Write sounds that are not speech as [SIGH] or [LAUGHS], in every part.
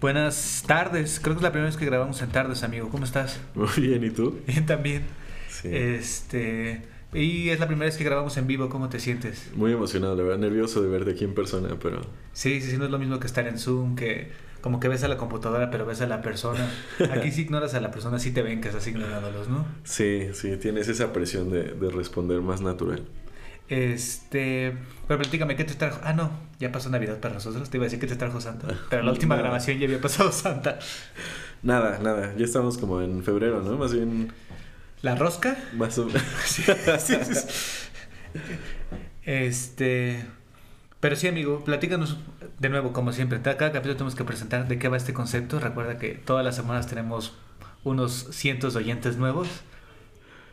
Buenas tardes, creo que es la primera vez que grabamos en tardes, amigo. ¿Cómo estás? [LAUGHS] Muy bien, ¿y tú? Bien, también. Sí. Este. Y es la primera vez que grabamos en vivo, ¿cómo te sientes? Muy emocionado, la verdad, nervioso de verte aquí en persona, pero... Sí, sí, sí, no es lo mismo que estar en Zoom, que como que ves a la computadora pero ves a la persona. Aquí si ignoras a la persona, sí te ven que estás ignorándolos, ¿no? [LAUGHS] Sí, sí, tienes esa presión de, de responder más natural. Este, pero platícame, ¿qué te trajo? Ah, no, ya pasó Navidad para nosotros. Te iba a decir que te trajo Santa. [LAUGHS] Pero la última grabación ya había pasado Santa. Nada, nada, ya estamos como en febrero, ¿no? Más bien, ¿La rosca? más o menos... [LAUGHS] Sí, sí, sí. Este. Pero sí, amigo, platícanos de nuevo, como siempre. Cada capítulo tenemos que presentar de qué va este concepto. Recuerda que todas las semanas tenemos unos cientos de oyentes nuevos.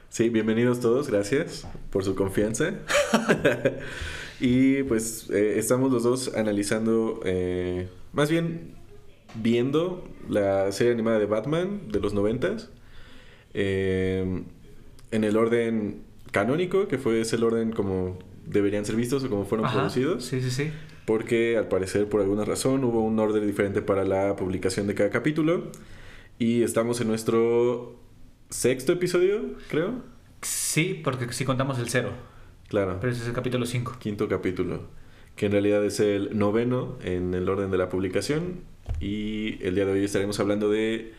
Sí, bienvenidos todos, gracias por su confianza. [LAUGHS] y pues eh, estamos los dos analizando, eh, más bien viendo la serie animada de Batman de los noventas. eh, en el orden canónico, que fue ese el orden como deberían ser vistos o como fueron Ajá, producidos. Sí, sí, sí. Porque al parecer por alguna razón hubo un orden diferente para la publicación de cada capítulo. Y estamos en nuestro sexto episodio, creo. Sí, porque si contamos el cero. Claro, Pero ese es el capítulo 5. quinto capítulo. Que en realidad es el noveno en el orden de la publicación. Y el día de hoy estaremos hablando de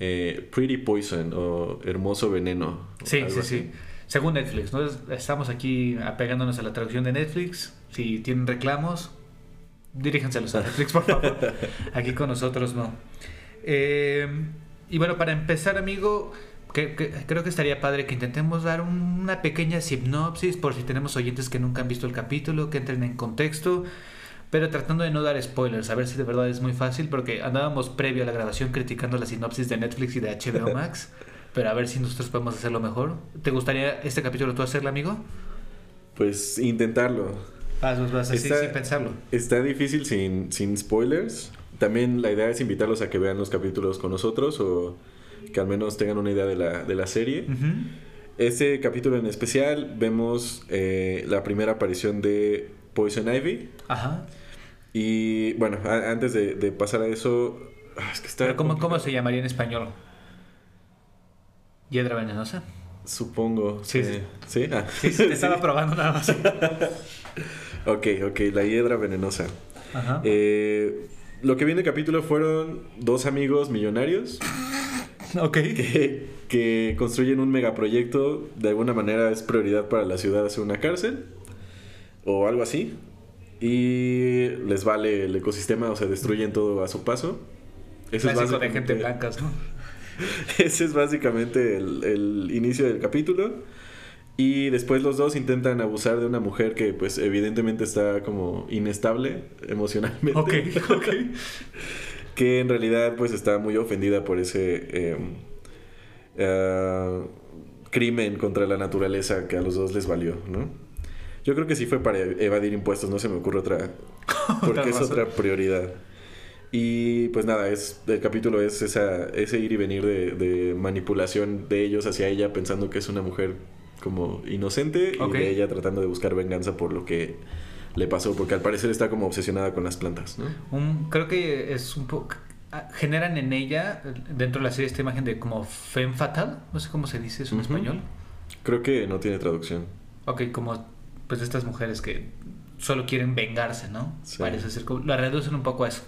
eh, Pretty Poison o Hermoso Veneno. Sí, sí, así. sí. Según Netflix, ¿no? Es- Estamos aquí apegándonos a la traducción de Netflix. Si tienen reclamos, diríjanselos a Netflix, por favor. [LAUGHS] Aquí con nosotros no. Eh, y bueno, para empezar, amigo, que- que- creo que estaría padre que intentemos dar una pequeña sinopsis por si tenemos oyentes que nunca han visto el capítulo, que entren en contexto. Pero tratando de no dar spoilers, a ver si de verdad es muy fácil, porque andábamos previo a la grabación criticando la sinopsis de Netflix y de HBO [LAUGHS] Max. Pero a ver si nosotros podemos hacerlo mejor. ¿Te gustaría este capítulo tú hacerlo, amigo? Pues intentarlo. Vas, vas, vas, así, Está- sin pensarlo. Está difícil sin, sin spoilers. También la idea es invitarlos a que vean los capítulos con nosotros o que al menos tengan una idea de la, de la serie. Este capítulo en especial vemos eh, la primera aparición de Poison Ivy. Ajá. Y bueno, a- antes de, de pasar a eso... ah, Es que está Pero ¿cómo, ¿cómo se llamaría en español? ¿Hiedra venenosa? Supongo. Sí, Sí. ¿Sí? Ah. Sí, sí, te [LAUGHS] estaba probando nada más. [LAUGHS] ok, ok. La hiedra venenosa. Ajá. Eh, lo que viene el capítulo fueron dos amigos millonarios [LAUGHS] ok. que, que construyen un megaproyecto. De alguna manera es prioridad para la ciudad hacer una cárcel o algo así. Y les vale el ecosistema, o sea, destruyen todo a su paso. Ese es Clásico de gente blancas, ¿no? [LAUGHS] Ese es básicamente el, el inicio del capítulo. Y después los dos intentan abusar de una mujer que pues evidentemente está como inestable emocionalmente. Ok, [LAUGHS] ok. Que en realidad pues está muy ofendida por ese eh, ah, crimen contra la naturaleza que a los dos les valió, ¿no? Yo creo que sí fue para evadir impuestos, no se me ocurre otra, [LAUGHS] porque es otra prioridad. Y pues nada, es, el capítulo es esa, ese ir y venir de, de manipulación de ellos hacia ella pensando que es una mujer como inocente y de ella tratando de buscar venganza por lo que le pasó, porque al parecer está como obsesionada con las plantas, creo que es un poco... Generan en ella, dentro de la serie, esta imagen de como femme fatal. No sé cómo se dice eso en español. Creo que no tiene traducción. Ok, como pues estas mujeres que solo quieren vengarse, ¿no? Sí. Parece ser como... Lo reducen un poco a eso.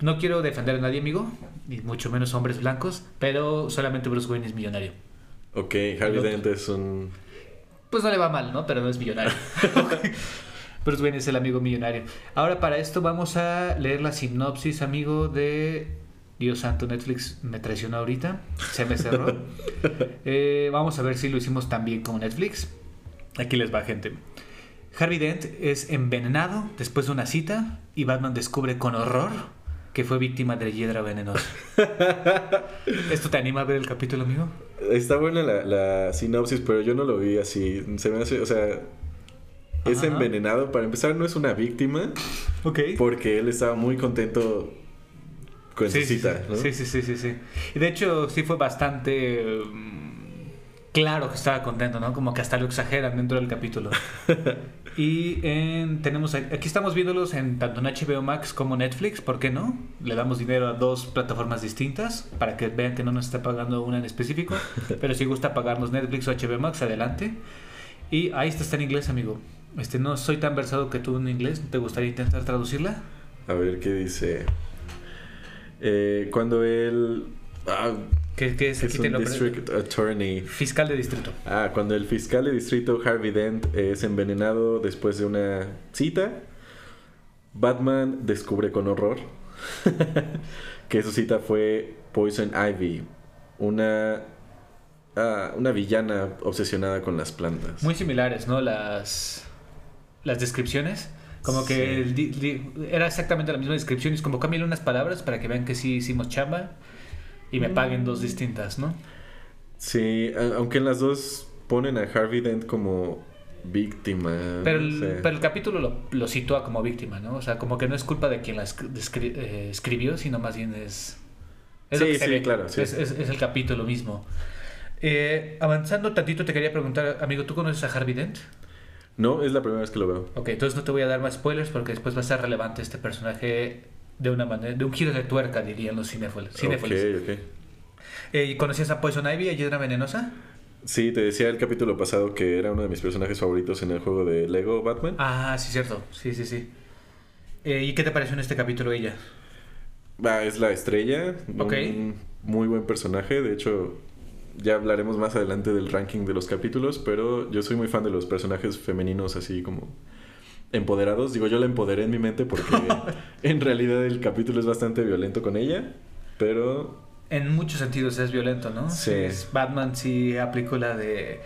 No quiero defender a nadie, amigo, ni mucho menos hombres blancos, pero solamente Bruce Wayne es millonario. Ok, Harvey. Dent es un... Pues no le va mal, ¿no? Pero no es millonario. [LAUGHS] Bruce Wayne es el amigo millonario. Ahora para esto vamos a leer la sinopsis, amigo, de... Dios santo, Netflix me traicionó ahorita. Se me cerró. [LAUGHS] Eh, vamos a ver si lo hicimos tan bien como Netflix. Aquí les va, gente. Harvey Dent es envenenado después de una cita y Batman descubre con horror que fue víctima de hiedra venenosa. [LAUGHS] ¿Esto te anima a ver el capítulo, amigo? Está buena la, la sinopsis, pero yo no lo vi así. Se me hace, o sea, es envenenado. Para empezar, no es una víctima, Ok. porque él estaba muy contento con Sí, su cita, sí. ¿no? sí, sí, sí, sí. Y de hecho, sí fue bastante mm, Claro que estaba contento, ¿no? Como que hasta lo exageran dentro del capítulo. [LAUGHS] y en, tenemos aquí estamos viéndolos en tanto en HBO Max como Netflix, ¿por qué no? Le damos dinero a dos plataformas distintas para que vean que no nos está pagando una en específico, [LAUGHS] pero si gusta pagarnos Netflix o HBO Max, adelante. Y ahí está, está en inglés, amigo. Este, no soy tan versado que tú en inglés, ¿te gustaría intentar traducirla? A ver qué dice. Eh, cuando él ah, ¿Qué, qué es? es un district attorney. Fiscal de distrito. Ah, cuando el fiscal de distrito Harvey Dent es envenenado después de una cita, Batman descubre con horror [LAUGHS] que su cita fue Poison Ivy, una, ah, una villana obsesionada con las plantas. Muy similares, ¿no? Las, las descripciones. Como que el era exactamente la misma descripción. Y es como cámbiale unas palabras para que vean que sí hicimos chamba y me paguen dos distintas, ¿no? Sí, aunque en las dos ponen a Harvey Dent como víctima. Pero el, pero el capítulo lo, lo sitúa como víctima, ¿no? O sea, como que no es culpa de quien la esc- descri- eh, escribió, sino más bien es... Sí, sí, ve. claro, sí. Es, es- es el capítulo mismo. Eh, avanzando tantito, te quería preguntar, amigo, ¿tú conoces a Harvey Dent? No, es la primera vez que lo veo. Ok, entonces no te voy a dar más spoilers porque después va a ser relevante este personaje de una manera, de un giro de tuerca, dirían los cinéfilos. cinéfilos. Ok, ok. Eh, ¿y ¿Conocías a Poison Ivy, a Hiedra Venenosa? Sí, te decía el capítulo pasado que era uno de mis personajes favoritos en el juego de Lego Batman. Ah, sí, cierto. Sí, sí, sí. Eh, ¿Y qué te pareció en este capítulo ella? Va, es la estrella. Ok. Un muy buen personaje. De hecho, ya hablaremos más adelante del ranking de los capítulos, pero yo soy muy fan de los personajes femeninos así como empoderados. Digo, yo la empoderé en mi mente porque [LAUGHS] en realidad el capítulo es bastante violento con ella, pero En muchos sentidos es violento, ¿no? Sí. Es- Batman sí aplicó la de...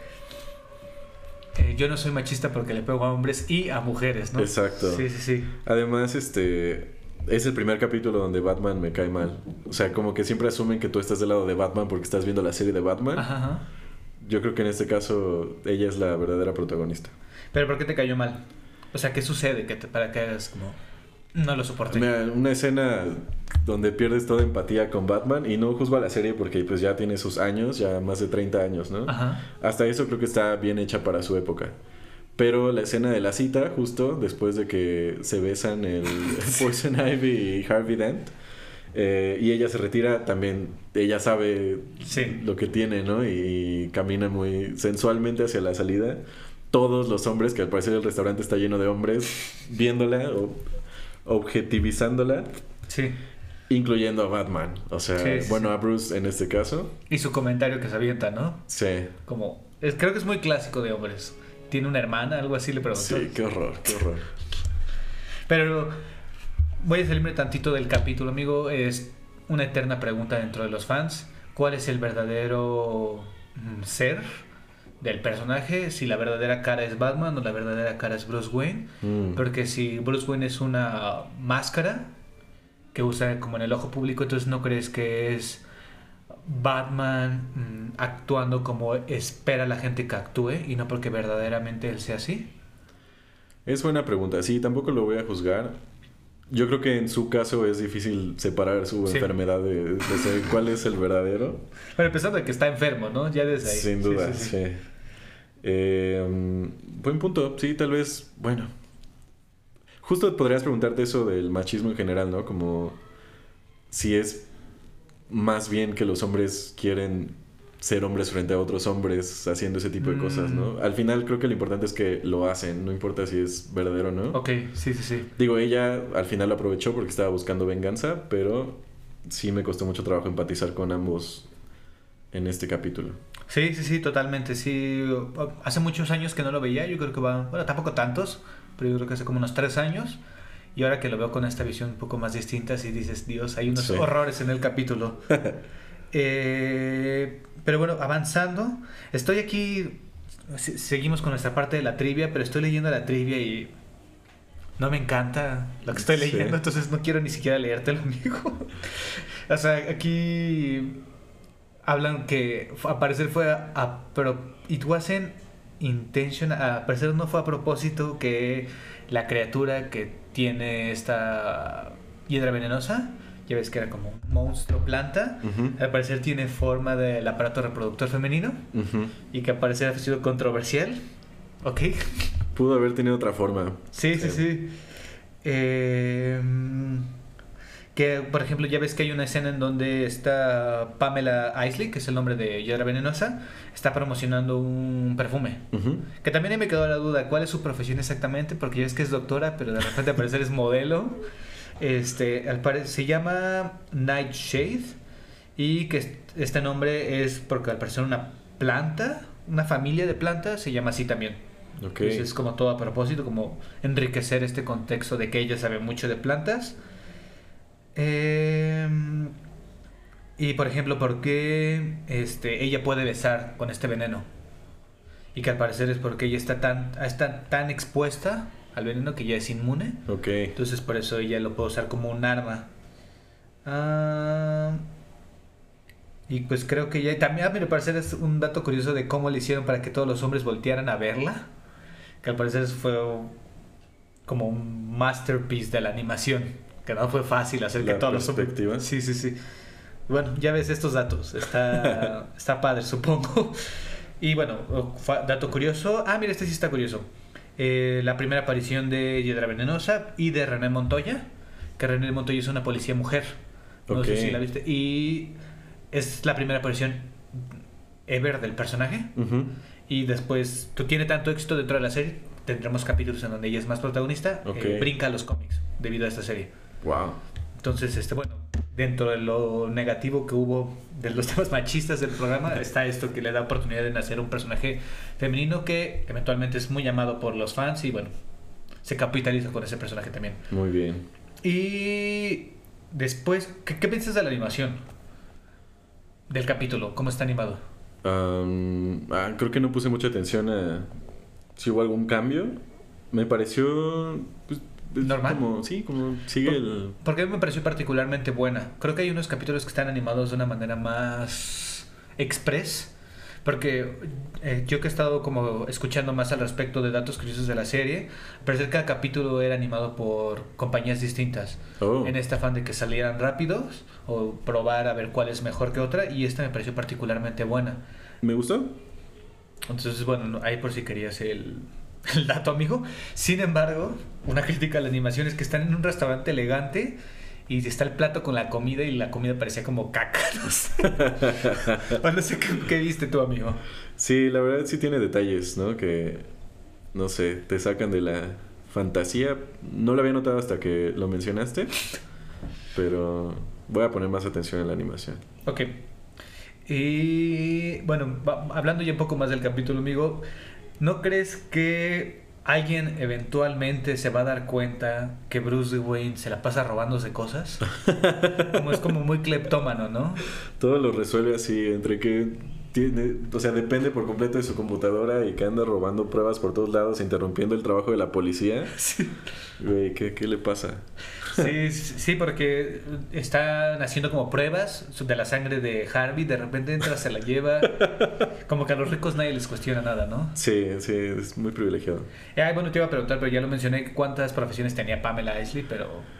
eh, yo no soy machista porque le pego a hombres y a mujeres, ¿no? Exacto. Sí, sí, sí. además este es el primer capítulo donde Batman me cae mal. O sea, como que siempre asumen que tú estás del lado de Batman porque estás viendo la serie de Batman. Ajá. Yo creo que en este caso ella es la verdadera protagonista. Pero ¿por qué te cayó mal? O sea, ¿qué sucede que te, para que hagas como... No lo soporté. Mira, una escena donde pierdes toda empatía con Batman y no juzgo a la serie porque pues ya tiene sus años, ya más de 30 años, ¿no? Ajá. Hasta eso creo que está bien hecha para su época. Pero la escena de la cita, justo después de que se besan el [LAUGHS] Poison Ivy y Harvey Dent, eh, y ella se retira, también ella sabe Sí. lo que tiene, ¿no? Y, camina muy sensualmente hacia la salida. Todos los hombres, que al parecer el restaurante está lleno de hombres, viéndola o objetivizándola, Sí. incluyendo a Batman. O sea, Sí, sí, bueno, a Bruce en este caso. Y su comentario que se avienta, ¿no? Sí. Como... es- creo que es muy clásico de hombres. ¿Tiene una hermana? Algo así le preguntó. Sí, qué horror, qué horror. Pero voy a salirme tantito del capítulo, amigo. Es una eterna pregunta dentro de los fans. ¿Cuál es el verdadero mm, ser del personaje? Si la verdadera cara es Batman o la verdadera cara es Bruce Wayne. Mm. Porque si Bruce Wayne es una máscara que usa como en el ojo público, entonces no crees que es Batman mm, actuando como espera la gente que actúe y no porque verdaderamente él sea así. Es buena pregunta. Sí, tampoco lo voy a juzgar. Yo creo que en su caso es difícil separar su Sí. enfermedad de, de ser- cuál es el verdadero. Pero empezando de que está enfermo, ¿no? Ya desde ahí. Sin duda, sí, sí. sí. Eh, mm, buen punto. Sí, tal vez, bueno. Justo podrías preguntarte eso del machismo en general, ¿no? Como si es más bien que los hombres quieren ser hombres frente a otros hombres haciendo ese tipo de cosas, ¿no? Mm. Al final creo que lo importante es que lo hacen, no importa si es verdadero o no. Ok, sí, sí, sí. Digo, ella al final lo aprovechó porque estaba buscando venganza, pero sí me costó mucho trabajo empatizar con ambos en este capítulo. Sí, sí, sí, totalmente. Sí, hace muchos años que no lo veía. Yo creo que va, bueno, tampoco tantos, pero yo creo que hace como unos tres años. Y ahora que lo veo con esta visión un poco más distinta, sí dices, Dios, hay unos Sí. horrores en el capítulo. [LAUGHS] Eh, pero bueno, avanzando, estoy aquí, se- seguimos con nuestra parte de la trivia, pero estoy leyendo la trivia y no me encanta lo que estoy Sí. leyendo, entonces no quiero ni siquiera leértelo, [LAUGHS] amigo. o sea, aquí hablan que fu- al parecer fue a, a- pero it wasn't intention, al parecer no fue a propósito que la criatura que tiene esta hiedra venenosa ya ves que era como un monstruo planta, al parecer tiene forma del aparato reproductor femenino y que al parecer ha sido controversial. ¿Ok? Pudo haber tenido otra forma. Sí, sí, sí. Eh, que, por ejemplo, ya ves que hay una escena en donde está Pamela Isley, que es el nombre de Hiedra Venenosa, está promocionando un perfume. Que también me quedó la duda, ¿cuál es su profesión exactamente? Porque ya ves que es doctora, pero de repente al parecer es modelo. Este, al se llama Nightshade y que est- este nombre es porque al parecer una planta, una familia de plantas se llama así también. Ok. Entonces es como todo a propósito, como enriquecer este contexto de que ella sabe mucho de plantas. Em, y por ejemplo, ¿por qué este, ella puede besar con este veneno? Y que al parecer es porque ella está tan, está tan expuesta al veneno que ya es inmune. Ok. Entonces por eso ella lo puede usar como un arma. Ah, y pues creo que ya también a mí me parece es un dato curioso de cómo le hicieron para que todos los hombres voltearan a verla. Que al parecer fue como un masterpiece de la animación. Que no fue fácil hacer que La todos los. Sí, sí, sí. Bueno, ya ves estos datos. Está, [LAUGHS] está padre, supongo. Y bueno, dato curioso. Ah, mira, este sí está curioso. Eh, la primera aparición de Hiedra Venenosa y de René Montoya. Que René Montoya es una policía mujer. No sé si la viste. Y es la primera aparición ever del personaje. Y después, tú tiene tanto éxito dentro de la serie, tendremos capítulos en donde ella es más protagonista. Eh, brinca a los cómics debido a esta serie. Wow. Entonces, este, bueno, dentro de lo negativo que hubo de los [LAUGHS] temas machistas del programa, está esto que le da oportunidad de nacer un personaje femenino que eventualmente es muy amado por los fans y bueno, se capitaliza con ese personaje también. Muy bien. Y después, ¿qué, qué piensas de la animación? Del capítulo, ¿cómo está animado? Ah, creo que no puse mucha atención a si hubo algún cambio. Me pareció pues, es Normal. Como, sí, como sigue el. Porque a mí me pareció particularmente buena. Creo que hay unos capítulos que están animados de una manera más express. Porque eh, yo que he estado como escuchando más al respecto de datos curiosos de la serie, parece que cada capítulo era animado por compañías distintas. Oh, En este afán de que salieran rápidos o probar a ver cuál es mejor que otra. Y esta me pareció particularmente buena. me gustó. Entonces, bueno, no- ahí por si querías el, [LAUGHS] el dato, amigo. Sin embargo, una crítica a la animación es que están en un restaurante elegante y está el plato con la comida y la comida parecía como caca. [LAUGHS] No sé, O no sé qué, qué viste tú, amigo. Sí, la verdad sí tiene detalles, ¿no? Que, no sé, te sacan de la fantasía. No lo había notado hasta que lo mencionaste, pero voy a poner más atención en la animación. Ok. Y bueno, va- hablando ya un poco más del capítulo, amigo, ¿no crees que alguien eventualmente se va a dar cuenta que Bruce Wayne se la pasa robándose cosas? [LAUGHS] Como es como muy cleptómano, ¿no? Todo lo resuelve así, entre que tiene, o sea, depende por completo de su computadora y que anda robando pruebas por todos lados, interrumpiendo el trabajo de la policía. [LAUGHS] Sí. Güey, ¿qué, qué le pasa? Sí, sí, porque están haciendo como pruebas de la sangre de Harvey, de repente entra, se la lleva. Como que a los ricos nadie les cuestiona nada, ¿no? Sí, sí, es muy privilegiado. Eh, bueno, te iba a preguntar, pero ya lo mencioné, cuántas profesiones tenía Pamela Isley, pero...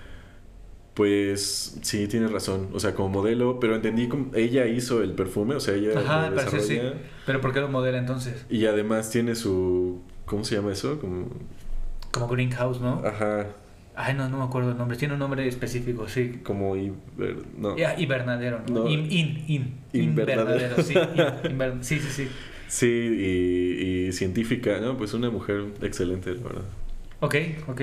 Pues sí, tienes razón. O sea, como modelo, pero entendí como ella hizo el perfume, o sea, ella Ajá, lo al parecer sí. Pero ¿por qué lo modela entonces? Y además tiene su. ¿Cómo se llama eso? Como. Como Greenhouse, ¿no? Ajá. Ay, no, no me acuerdo el nombre. Tiene un nombre específico, sí. Como. hiber- no. ¿no? No. In, in, in. Invernadero. Invernadero, sí. in- [LAUGHS] sí, sí, sí. Sí, y, y científica, ¿no? Pues una mujer excelente, la verdad. Ok, ok.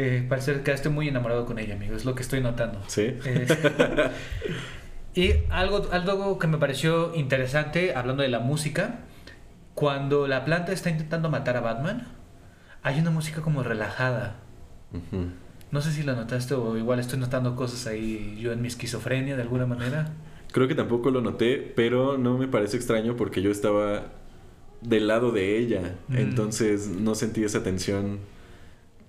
Eh, parece que quedaste muy enamorado con ella, amigo. Es lo que estoy notando. Sí. Eh, [LAUGHS] y algo, algo que me pareció interesante, hablando de la música, cuando la planta está intentando matar a Batman, hay una música como relajada. No sé si la notaste o igual estoy notando cosas ahí yo en mi esquizofrenia de alguna manera. Creo que tampoco lo noté, pero no me parece extraño porque yo estaba del lado de ella. Mm. Entonces no sentí esa tensión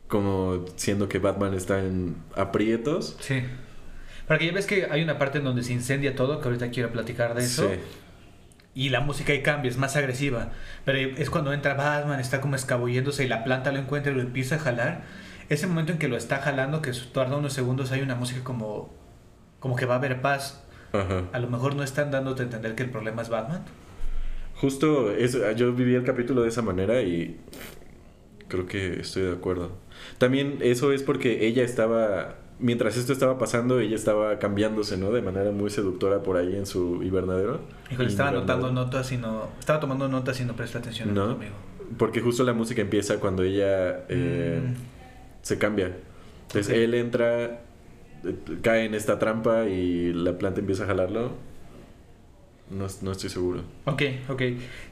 como siendo que Batman está en aprietos. Sí. Porque ya ves que hay una parte en donde se incendia todo, que ahorita quiero platicar de eso. Sí. Y la música ahí cambia, es más agresiva. Pero es cuando entra Batman, está como escabulléndose y la planta lo encuentra y lo empieza a jalar. Ese momento en que lo está jalando, que tarda unos segundos, hay una música como como que va a haber paz. Ajá. A lo mejor no están dándote a entender que el problema es Batman. Justo eso, yo viví el capítulo de esa manera y creo que estoy de acuerdo. También eso es porque ella estaba, mientras esto estaba pasando, ella estaba cambiándose, ¿no? De manera muy seductora por ahí en su invernadero. Híjole, estaba anotando notas y no... Estaba tomando notas y no presta atención en No, eso, amigo. porque justo la música empieza cuando ella eh, Mm. se cambia. Entonces Ok. él entra, eh, cae en esta trampa y la planta empieza a jalarlo. No, no estoy seguro. Ok, ok.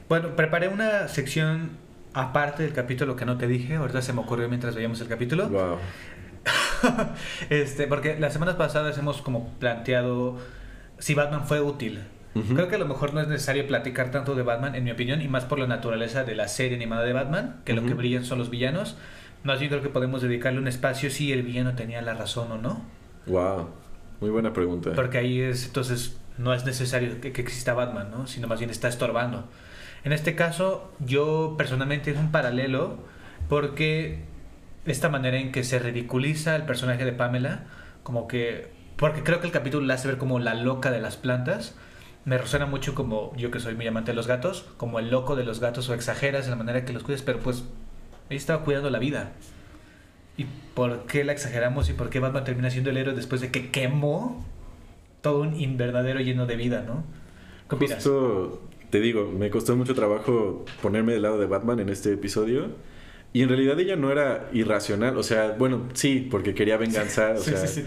Bueno, preparé una sección aparte del capítulo que no te dije. Ahorita se me ocurrió mientras veíamos el capítulo. Wow. [LAUGHS] este, porque las semanas pasadas hemos como planteado si Batman fue útil. Creo que a lo mejor no es necesario platicar tanto de Batman, en mi opinión, y más por la naturaleza de la serie animada de Batman, que lo que brillan son los villanos. Más bien creo que podemos dedicarle un espacio si el villano tenía la razón o no. Wow. Muy buena pregunta. Porque ahí es, entonces, no es necesario que, que exista Batman, ¿no? Sino más bien está estorbando. En este caso, yo personalmente es un paralelo porque esta manera en que se ridiculiza el personaje de Pamela, como que, porque creo que el capítulo la hace ver como la loca de las plantas, me resuena mucho como yo que soy muy amante de los gatos, como el loco de los gatos o exageras en la manera que los cuides, pero pues ella estaba cuidando la vida. ¿Y por qué la exageramos y por qué Batman termina siendo el héroe después de que quemó todo un invernadero lleno de vida, ¿no? ¿Qué? Justo te digo, me costó mucho trabajo ponerme del lado de Batman en este episodio. Y en realidad ella no era irracional. O sea, bueno, sí, porque quería venganza. o Sí, sea, sí, sí.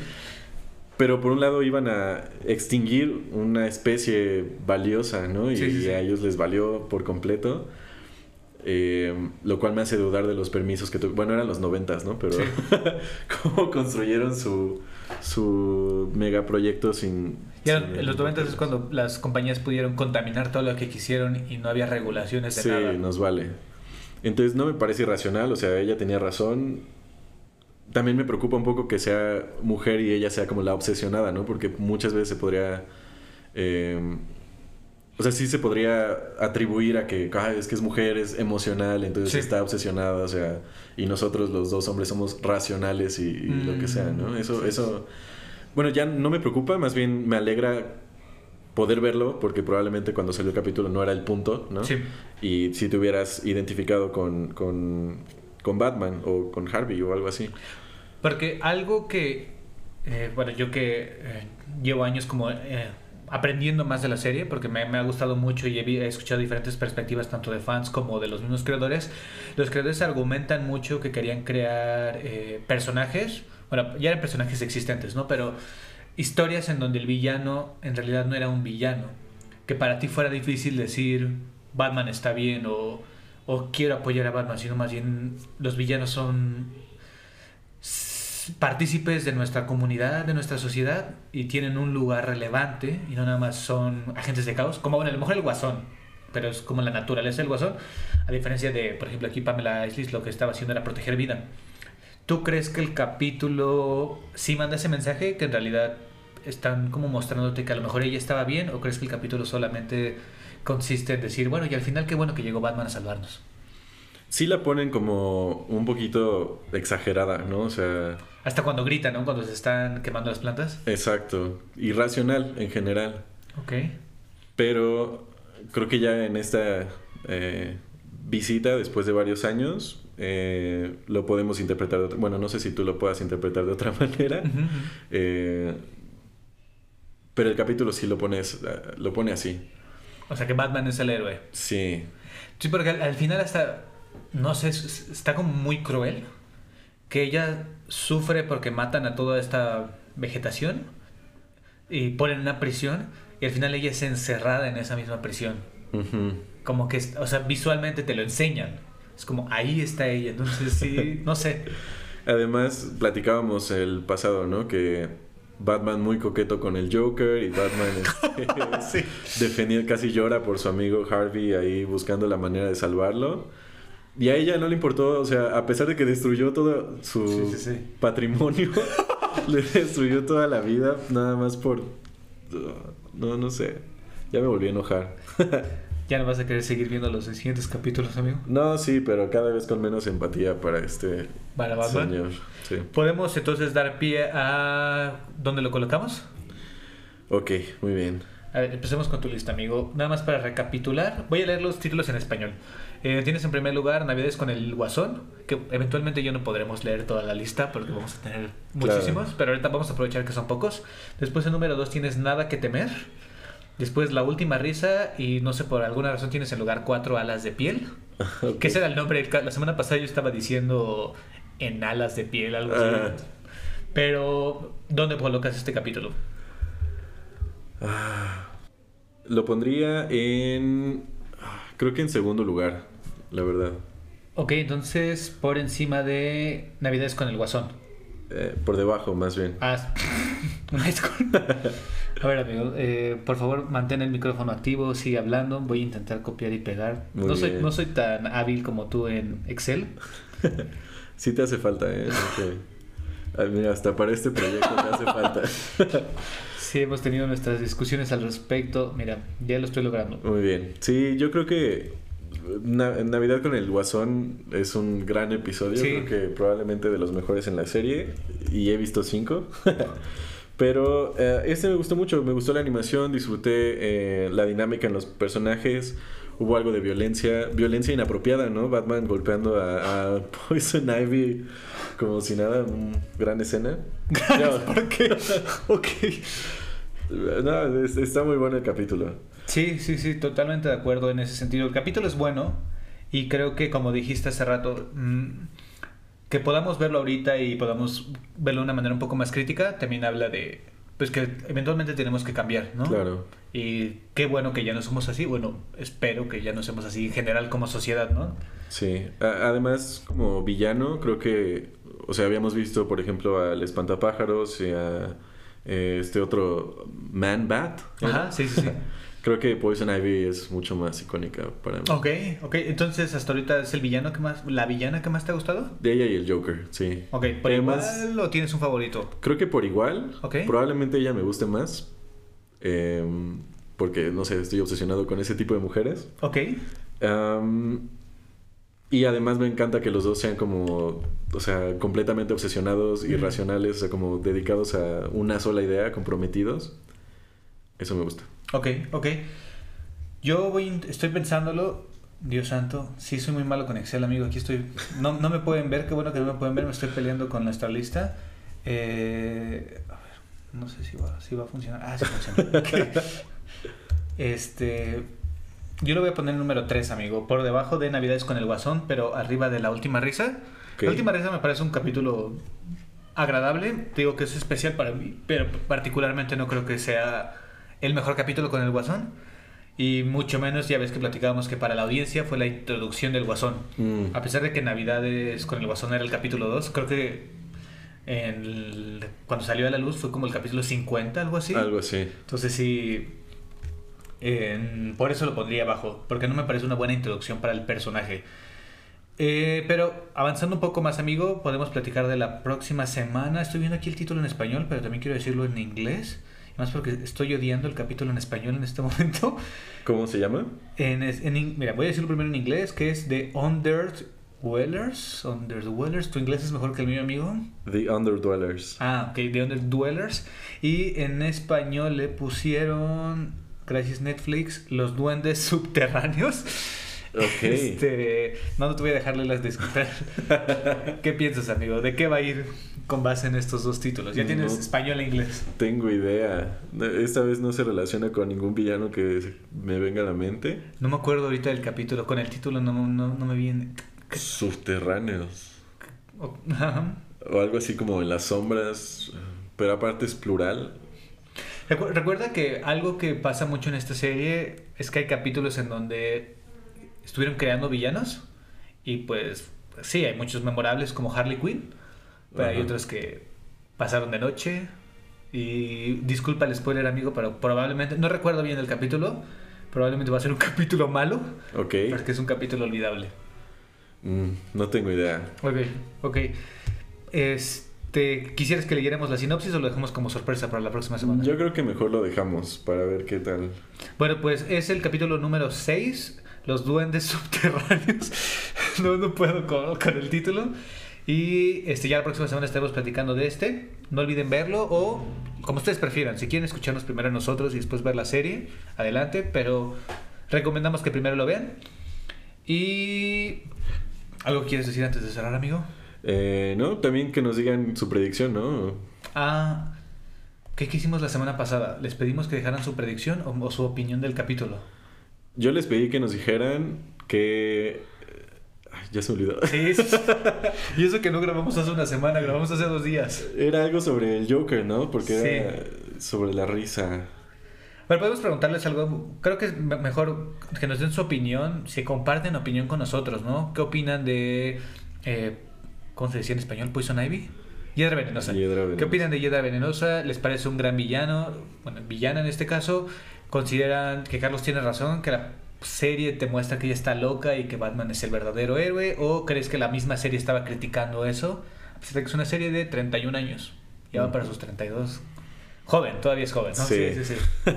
Pero por un lado iban a extinguir una especie valiosa, ¿no? Y, a ellos les valió por completo. Eh, lo cual me hace dudar de los permisos que tu- Bueno, eran los noventas, ¿no? Pero [LAUGHS] cómo construyeron su, su megaproyecto sin... Sin en los 90 es cuando las compañías pudieron contaminar todo lo que quisieron y no había regulaciones de Sí, nada. nos vale. Entonces no me parece irracional, o sea, ella tenía razón. También me preocupa un poco que sea mujer y ella sea como la obsesionada, ¿no? Porque muchas veces se podría... eh, o sea, sí se podría atribuir a que "Ah, es que es mujer, es emocional, entonces Sí. está obsesionada, o sea, y nosotros los dos hombres somos racionales y, y lo que sea, ¿no? Mm, Eso, sí. eso, bueno, ya no me preocupa, más bien me alegra poder verlo, porque probablemente cuando salió el capítulo no era el punto, ¿no? Sí. Y si te hubieras identificado con, con, con Batman o con Harvey o algo así. Porque algo que, eh, bueno, yo que eh, llevo años como eh, aprendiendo más de la serie, porque me, ha gustado mucho y he, he escuchado diferentes perspectivas tanto de fans como de los mismos creadores, los creadores argumentan mucho que querían crear eh, personajes, bueno, ya eran personajes existentes, ¿no? Pero historias en donde el villano en realidad no era un villano, que para ti fuera difícil decir Batman está bien o, o quiero apoyar a Batman, sino más bien los villanos son partícipes de nuestra comunidad, de nuestra sociedad y tienen un lugar relevante y no nada más son agentes de caos, como bueno, a lo mejor el guasón, pero es como la naturaleza del guasón, a diferencia de, por ejemplo, aquí Pamela Islis lo que estaba haciendo era proteger vida. ¿Tú crees que el capítulo sí manda ese mensaje que en realidad están como mostrándote que a lo mejor ella estaba bien o crees que el capítulo solamente consiste en decir, bueno, y al final qué bueno que llegó Batman a salvarnos? Sí la ponen como un poquito exagerada, ¿no? O sea, Hasta cuando gritan, ¿no? Cuando se están quemando las plantas. exacto. Irracional en general. Ok. Pero creo que ya en esta eh, visita, después de varios años, eh, lo podemos interpretar de otra... Bueno, no sé si tú lo puedas interpretar de otra [LAUGHS] manera. Eh, pero el capítulo sí lo, pones, lo pone así. O sea que Batman es el héroe. Sí. Sí, porque al, al final hasta, no sé, es- es- está como muy cruel. Que ella sufre porque matan a toda esta vegetación y ponen en una prisión y al final ella es encerrada en esa misma prisión. Como que, o sea, visualmente te lo enseñan. Es como, ahí está ella. Entonces sí, [LAUGHS] no sé. Además, platicábamos el pasado, ¿no? Que Batman muy coqueto con el Joker y Batman este, [LAUGHS] defendiendo, casi llora por su amigo Harvey ahí buscando la manera de salvarlo. Y a ella no le importó, o sea, a pesar de que destruyó todo su Sí, sí, sí. patrimonio, [LAUGHS] le destruyó toda la vida nada más por... No, no sé. Ya me volví a enojar. [LAUGHS] Ya no vas a querer seguir viendo los siguientes capítulos, amigo. No, sí, pero cada vez con menos empatía para este Para Batman. señor. Sí. Podemos entonces dar pie a... ¿Dónde lo colocamos? Ok, muy bien. A ver, empecemos con tu lista, amigo. Nada más para recapitular, voy a leer los títulos en español. Eh, tienes en primer lugar Navidades con el Guasón, que eventualmente yo no podremos leer toda la lista porque vamos a tener muchísimos, Claro. pero ahorita vamos a aprovechar que son pocos. Después en número 2 tienes Nada que temer. Después La Última Risa y no sé, por alguna razón tienes en lugar cuatro alas de piel. [LAUGHS] Ok. Que ese era el nombre. La semana pasada yo estaba diciendo en alas de piel, algo así. Ah. Pero, ¿dónde colocas este capítulo? Ah, lo pondría en... ah, Creo que en segundo lugar, la verdad. Ok, entonces por encima de Navidades con el Guasón. Eh, por debajo, más bien. Ah, [LAUGHS] una disculpa. A ver, amigo, eh, por favor, mantén el micrófono activo, sigue hablando. Voy a intentar copiar y pegar. Muy no soy, bien. no soy tan hábil como tú en Excel. [LAUGHS] Sí te hace falta, ¿eh? Mira, hasta para este proyecto te hace falta. [LAUGHS] Sí, hemos tenido nuestras discusiones al respecto. Mira, ya lo estoy logrando. Muy bien. Sí, yo creo que Na- Navidad con el Guasón es un gran episodio. Sí. Creo que probablemente de los mejores en la serie. Y he visto cinco. [LAUGHS] Pero eh, este me gustó mucho. Me gustó la animación, disfruté eh, la dinámica en los personajes. Hubo algo de violencia, violencia inapropiada, ¿no? Batman golpeando a, a [LAUGHS] Poison Ivy como si nada, una gran escena. [LAUGHS] ¿Por qué? ok. No, es- está muy bueno el capítulo. Sí, sí, sí, totalmente de acuerdo en ese sentido. El capítulo es bueno y creo que, como dijiste hace rato, mm, que podamos verlo ahorita y podamos verlo de una manera un poco más crítica, también habla de, pues que eventualmente tenemos que cambiar, ¿no? Claro. Y qué bueno que ya no somos así, bueno, espero que ya no seamos así en general como sociedad, ¿no? Sí, A- además como villano creo que, o sea, habíamos visto por ejemplo al espantapájaros y a eh, este otro Man Bat. Ajá, sí, sí, sí. [LAUGHS] creo que Poison Ivy es mucho más icónica para mí. ok, ok, entonces hasta ahorita es el villano que más, la villana que más te ha gustado. De ella y el Joker, sí. Ok, por Además, igual o tienes un favorito. creo que por igual, Ok. probablemente ella me guste más, em, porque no sé, estoy obsesionado con ese tipo de mujeres. Ok, Am, y además me encanta que los dos sean como, o sea, completamente obsesionados, Ujú. irracionales, o sea, como dedicados a una sola idea, comprometidos. Eso me gusta. Ok, ok. Yo voy, estoy pensándolo. Dios santo, sí soy muy malo con Excel, amigo. Aquí estoy. No, no me pueden ver, qué bueno que no me pueden ver. Me estoy peleando con nuestra lista. Eh, a ver, no sé si va, si va a funcionar. Ah, sí funciona. [LAUGHS] Este. Yo lo voy a poner número 3, amigo. Por debajo de Navidades con el Guasón, pero arriba de La Última Risa. Ok. La Última Risa me parece un capítulo agradable. Digo que es especial para mí, pero particularmente no creo que sea el mejor capítulo con el Guasón. Y mucho menos, ya ves que platicábamos que para la audiencia fue la introducción del Guasón. Mm, A pesar de que Navidades con el Guasón era el capítulo 2, creo que en el- cuando salió a la luz fue como el capítulo 50, algo así. Algo así. Entonces sí, por eso lo pondría abajo, porque no me parece una buena introducción para el personaje. Eh, pero avanzando un poco más, amigo, podemos platicar de la próxima semana. Estoy viendo aquí el título en español, pero también quiero decirlo en inglés. Más porque estoy odiando el capítulo en español en este [LAUGHS] momento. ¿Cómo se llama? En, mira, voy a decirlo primero en inglés, que es The Underdwellers. Underdwellers. ¿Tu inglés es mejor que el mío, amigo? The Underdwellers. Ah, ok, The Underdwellers. Y en español le pusieron, gracias Netflix, Los Duendes Subterráneos. Ok. [LAUGHS] Este, no, no te voy a dejarle las descripciones. [LAUGHS] ¿Qué piensas, amigo? ¿De qué va a ir con base en estos dos títulos? Ya tienes No. español e inglés. Tengo idea. Esta vez no se relaciona con ningún villano que me venga a la mente. No me acuerdo ahorita del capítulo. Con el título no, no, no me viene. Subterráneos. O-. O algo así como en las sombras. Pero aparte es plural. Recu- Recuerda que algo que pasa mucho en esta serie es que hay capítulos en donde estuvieron creando villanos y pues sí, hay muchos memorables como Harley Quinn, pero hay otros que pasaron de noche y disculpa el spoiler amigo, pero probablemente, no recuerdo bien el capítulo, probablemente va a ser un [LAUGHS] capítulo malo, Ok. porque es un capítulo olvidable. Mm, no tengo idea. Ok, ok. Este, ¿quisieras que leyéramos la sinopsis o lo dejamos como sorpresa para la próxima semana? Yo creo que mejor lo dejamos para ver qué tal. Bueno, pues es el capítulo número 6, Los duendes subterráneos. [LAUGHS] No, no puedo con, con el título. Y este, ya la próxima semana estaremos platicando de este. No olviden verlo o como ustedes prefieran. Si quieren escucharnos primero a nosotros y después ver la serie, adelante. Pero recomendamos que primero lo vean. Y... ¿Algo quieres decir antes de cerrar, amigo? Eh, no, también que nos digan su predicción, ¿no? Ah, ¿qué hicimos la semana pasada? ¿Les pedimos que dejaran su predicción o, o su opinión del capítulo? Yo les pedí que nos dijeran que ya se olvidó. Sí, sí. [LAUGHS] y eso que no grabamos hace una semana, grabamos hace dos días. Era algo sobre el Joker, ¿no? Porque era sobre la risa. Pero podemos preguntarles algo. Creo que es mejor que nos den su opinión, si comparten opinión con nosotros, ¿no? ¿Qué opinan de. Eh, ¿Cómo se decía en español? Poison Ivy. Hiedra venenosa. Hiedra venenosa. ¿Qué opinan de Hiedra venenosa? ¿Les parece un gran villano? Bueno, villana en este caso. ¿Consideran que Carlos tiene razón? ¿Que la serie te muestra que ella está loca y que Batman es el verdadero héroe? ¿O crees que la misma serie estaba criticando eso? Pues que es una serie de 31 años. Ya va para sus 32. Joven, todavía es joven, ¿no? Sí, sí, sí. sí.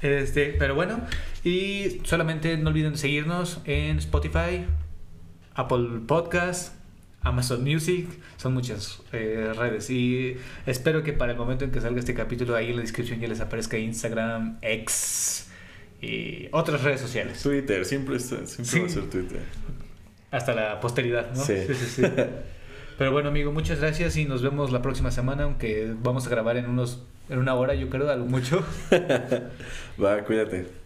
[LAUGHS] este, pero bueno, y solamente no olviden seguirnos en Spotify, Apple Podcast, Amazon Music, son muchas eh, redes y espero que para el momento en que salga este capítulo ahí en la descripción ya les aparezca Instagram, X y otras redes sociales. Twitter, siempre, está, siempre Sí. va a ser Twitter. Hasta la posteridad, ¿no? Sí. sí, sí. Pero bueno, amigo, muchas gracias y nos vemos la próxima semana, aunque vamos a grabar en unos en una hora, yo creo, algo mucho. [LAUGHS] Va, cuídate.